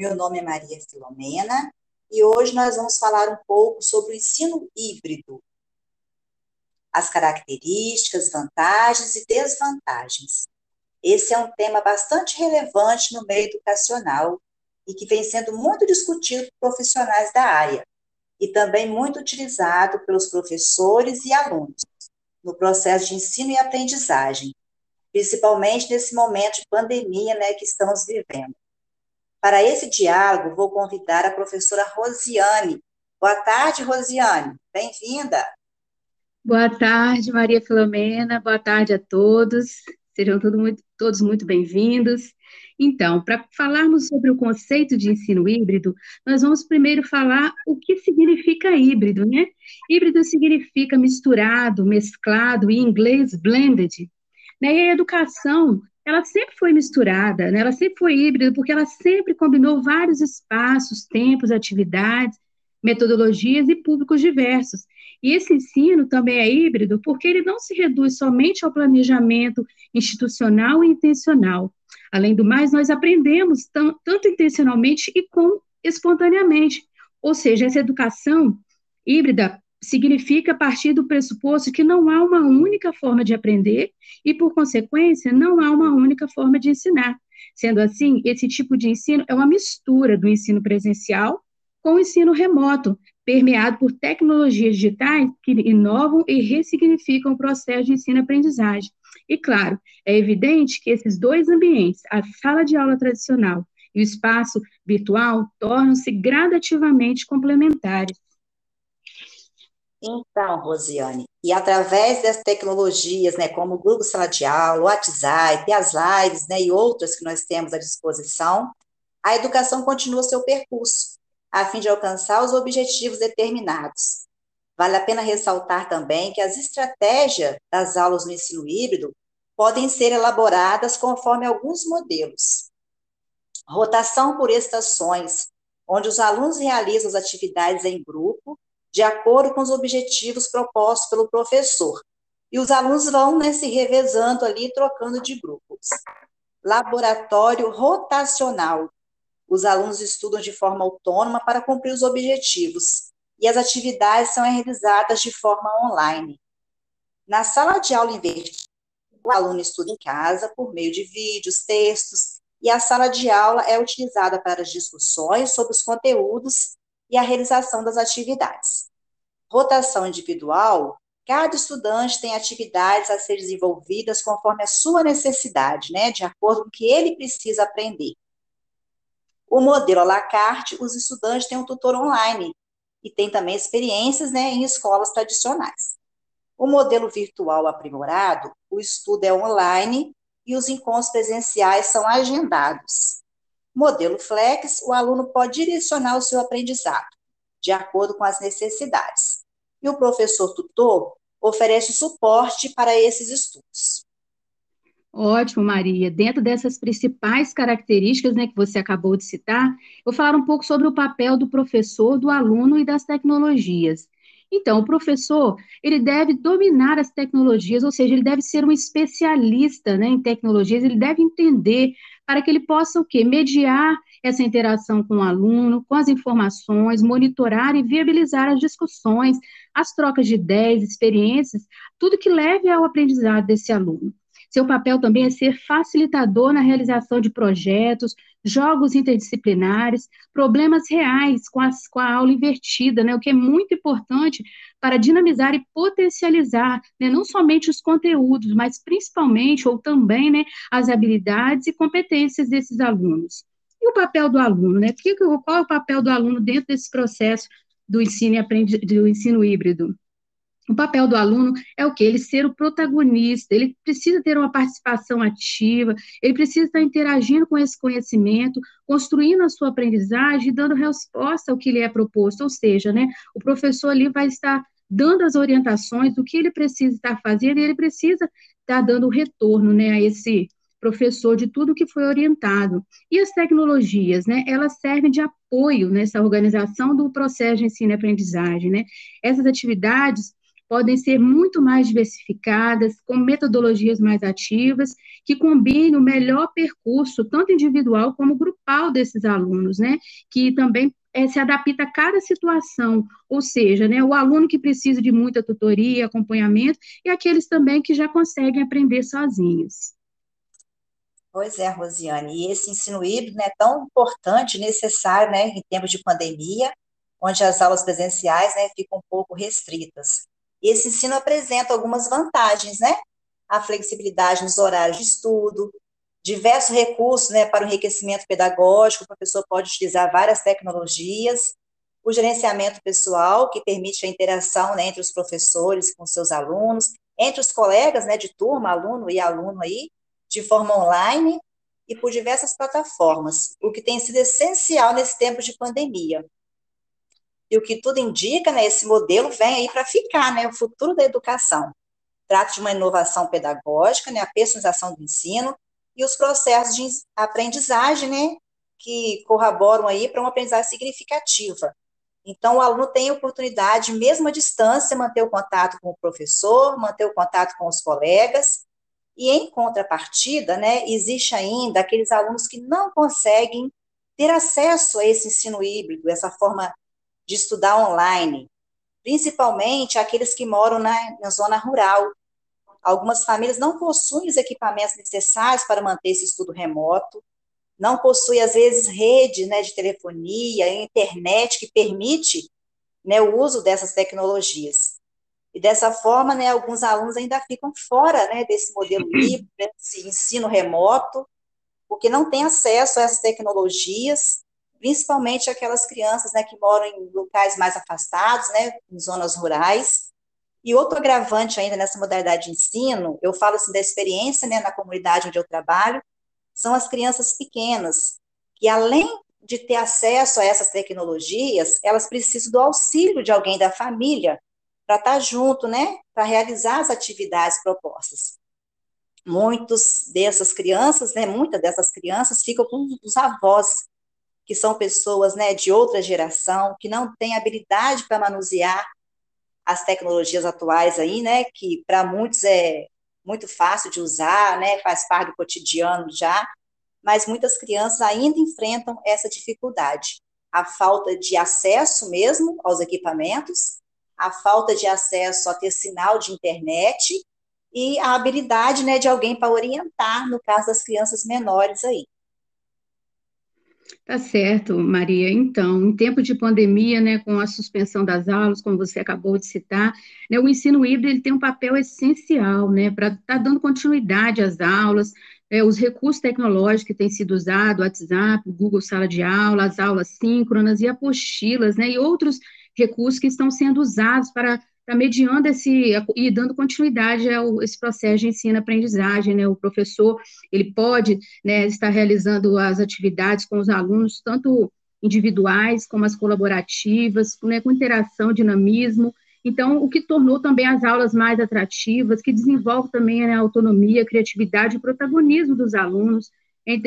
Meu nome é Maria Filomena e hoje nós vamos falar um pouco sobre o ensino híbrido, as características, vantagens e desvantagens. Esse é um tema bastante relevante no meio educacional e que vem sendo muito discutido por profissionais da área e também muito utilizado pelos professores e alunos no processo de ensino e aprendizagem, principalmente nesse momento de pandemia né, que estamos vivendo. Para esse diálogo, vou convidar a professora Rosiane. Boa tarde, Rosiane. Bem-vinda. Boa tarde, Maria Filomena. Boa tarde a todos. Sejam muito, todos muito bem-vindos. Então, para falarmos sobre o conceito de ensino híbrido, nós vamos primeiro falar o que significa híbrido, né? Híbrido significa misturado, mesclado, em inglês, blended. Né? E a educação ela sempre foi misturada, né? ela sempre foi híbrida, porque ela sempre combinou vários espaços, tempos, atividades, metodologias e públicos diversos. E esse ensino também é híbrido porque ele não se reduz somente ao planejamento institucional e intencional. Além do mais, nós aprendemos tanto intencionalmente e com espontaneamente. Ou seja, essa educação híbrida significa partir do pressuposto que não há uma única forma de aprender e, por consequência, não há uma única forma de ensinar. Sendo assim, esse tipo de ensino é uma mistura do ensino presencial com o ensino remoto, permeado por tecnologias digitais que inovam e ressignificam o processo de ensino-aprendizagem. E, claro, é evidente que esses dois ambientes, a sala de aula tradicional e o espaço virtual, tornam-se gradativamente complementares. Então, Rosiane, e através das tecnologias, né, como o Google Sala de Aula, o WhatsApp, as lives, né, e outras que nós temos à disposição, a educação continua seu percurso, a fim de alcançar os objetivos determinados. Vale a pena ressaltar também que as estratégias das aulas no ensino híbrido podem ser elaboradas conforme alguns modelos. Rotação por estações, onde os alunos realizam as atividades em grupo de acordo com os objetivos propostos pelo professor. E os alunos vão né, se revezando ali, trocando de grupos. Laboratório rotacional. Os alunos estudam de forma autônoma para cumprir os objetivos, e as atividades são realizadas de forma online. Na sala de aula invertida, o aluno estuda em casa por meio de vídeos, textos, e a sala de aula é utilizada para as discussões sobre os conteúdos e a realização das atividades. Rotação individual, cada estudante tem atividades a ser desenvolvidas conforme a sua necessidade, né, de acordo com o que ele precisa aprender. O modelo à la carte, os estudantes têm um tutor online e tem também experiências né, em escolas tradicionais. O modelo virtual aprimorado, o estudo é online e os encontros presenciais são agendados. Modelo flex, o aluno pode direcionar o seu aprendizado de acordo com as necessidades. E o professor tutor oferece suporte para esses estudos. Ótimo, Maria. Dentro dessas principais características né, que você acabou de citar, vou falar um pouco sobre o papel do professor, do aluno e das tecnologias. Então, o professor, ele deve dominar as tecnologias, ou seja, ele deve ser um especialista né, em tecnologias, ele deve entender para que ele possa o quê? Mediar essa interação com o aluno, com as informações, monitorar e viabilizar as discussões, as trocas de ideias, experiências, tudo que leve ao aprendizado desse aluno. Seu papel também é ser facilitador na realização de projetos, jogos interdisciplinares, problemas reais com, as, com a aula invertida, né, o que é muito importante para dinamizar e potencializar né, não somente os conteúdos, mas principalmente ou também né, as habilidades e competências desses alunos. E o papel do aluno, né? Qual é o papel do aluno dentro desse processo do ensino, do ensino híbrido? O papel do aluno é o que? Ele ser o protagonista, ele precisa ter uma participação ativa, ele precisa estar interagindo com esse conhecimento, construindo a sua aprendizagem dando resposta ao que lhe é proposto. Ou seja, né, o professor ali vai estar dando as orientações do que ele precisa estar fazendo e ele precisa estar dando retorno né, a esse professor de tudo que foi orientado. E as tecnologias, né, elas servem de apoio nessa organização do processo de ensino e aprendizagem, né? Essas atividades podem ser muito mais diversificadas, com metodologias mais ativas, que combinem o melhor percurso, tanto individual como grupal desses alunos, né? Que também é, se adapta a cada situação, ou seja, né, o aluno que precisa de muita tutoria, acompanhamento, e aqueles também que já conseguem aprender sozinhos. Pois é, Rosiane, e esse ensino híbrido é tão importante, necessário, né, em tempos de pandemia, onde as aulas presenciais, né, ficam um pouco restritas. Esse ensino apresenta algumas vantagens, né? A flexibilidade nos horários de estudo, diversos recursos né, para o enriquecimento pedagógico, o professor pode utilizar várias tecnologias, o gerenciamento pessoal, que permite a interação né, entre os professores com seus alunos, entre os colegas né, de turma, aluno e aluno aí, de forma online e por diversas plataformas, o que tem sido essencial nesse tempo de pandemia. E o que tudo indica, né, esse modelo vem aí para ficar, né, o futuro da educação. Trata de uma inovação pedagógica, né, a personalização do ensino e os processos de aprendizagem, né, que corroboram aí para uma aprendizagem significativa. Então, o aluno tem a oportunidade, mesmo à distância, manter o contato com o professor, manter o contato com os colegas, e em contrapartida, né, existe ainda aqueles alunos que não conseguem ter acesso a esse ensino híbrido, essa forma de estudar online, principalmente aqueles que moram na, na zona rural. Algumas famílias não possuem os equipamentos necessários para manter esse estudo remoto, não possuem, às vezes, rede né, de telefonia, internet que permite né, o uso dessas tecnologias. E dessa forma, né, alguns alunos ainda ficam fora né, desse modelo livre, desse ensino remoto, porque não têm acesso a essas tecnologias principalmente aquelas crianças né, que moram em locais mais afastados, né, em zonas rurais. E outro agravante ainda nessa modalidade de ensino, eu falo assim da experiência né, na comunidade onde eu trabalho, são as crianças pequenas, que além de ter acesso a essas tecnologias, elas precisam do auxílio de alguém da família para estar junto, né, para realizar as atividades propostas. Muitos dessas crianças, né, muitas dessas crianças ficam com os avós que são pessoas né, de outra geração, que não têm habilidade para manusear as tecnologias atuais aí, né, que para muitos é muito fácil de usar, né, faz parte do cotidiano já, mas muitas crianças ainda enfrentam essa dificuldade, a falta de acesso mesmo aos equipamentos, a falta de acesso a ter sinal de internet e a habilidade, né, de alguém para orientar, no caso das crianças menores aí. Tá certo, Maria. Então, em tempo de pandemia, né, com a suspensão das aulas, como você acabou de citar, né, o ensino híbrido ele tem um papel essencial, né, para estar tá dando continuidade às aulas, é, os recursos tecnológicos que têm sido usados, WhatsApp, Google Sala de Aula, as aulas síncronas e apostilas, né, e outros recursos que estão sendo usados para está mediando esse e dando continuidade a esse processo de ensino-aprendizagem, né? O professor ele pode né, estar realizando as atividades com os alunos, tanto individuais como as colaborativas, né, com interação, dinamismo. Então, o que tornou também as aulas mais atrativas, que desenvolve também né, a autonomia, a criatividade e protagonismo dos alunos,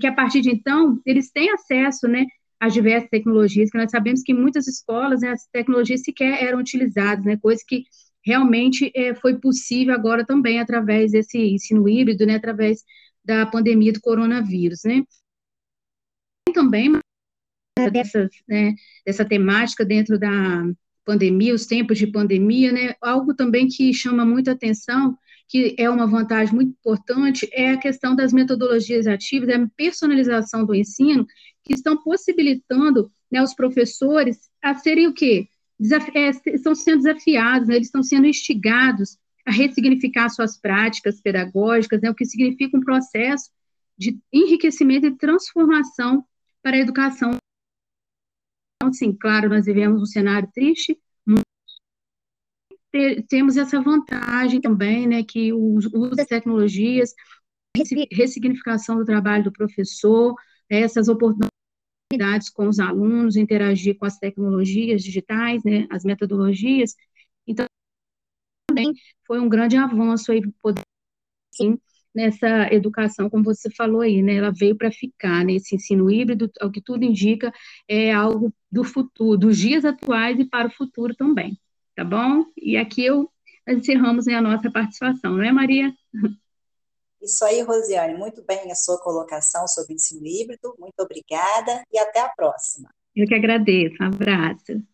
que a partir de então eles têm acesso, né, as diversas tecnologias, que nós sabemos que em muitas escolas né, as tecnologias sequer eram utilizadas, né, coisa que realmente é, foi possível agora também através desse ensino híbrido, né, através da pandemia do coronavírus, né. Também né, dessas, né, dessa temática dentro da pandemia, os tempos de pandemia, né, algo também que chama muita atenção, que é uma vantagem muito importante, é a questão das metodologias ativas, a personalização do ensino, que estão possibilitando né, os professores a serem o quê? Desaf é, estão sendo desafiados, né, eles estão sendo instigados a ressignificar suas práticas pedagógicas, né, o que significa um processo de enriquecimento e transformação para a educação. Então, sim, claro, nós vivemos um cenário triste, temos essa vantagem também, né, que o uso das tecnologias, ressignificação do trabalho do professor, essas oportunidades com os alunos, interagir com as tecnologias digitais, né, as metodologias. Então, também foi um grande avanço aí poder sim, nessa educação, como você falou aí, né, ela veio para ficar, nesse né, ensino híbrido, ao que tudo indica, é algo do futuro, dos dias atuais e para o futuro também, tá bom? E aqui eu nós encerramos né, a nossa participação, não é, Maria? Isso aí, Rosiane, muito bem a sua colocação sobre o ensino híbrido, muito obrigada e até a próxima. Eu que agradeço, um abraço.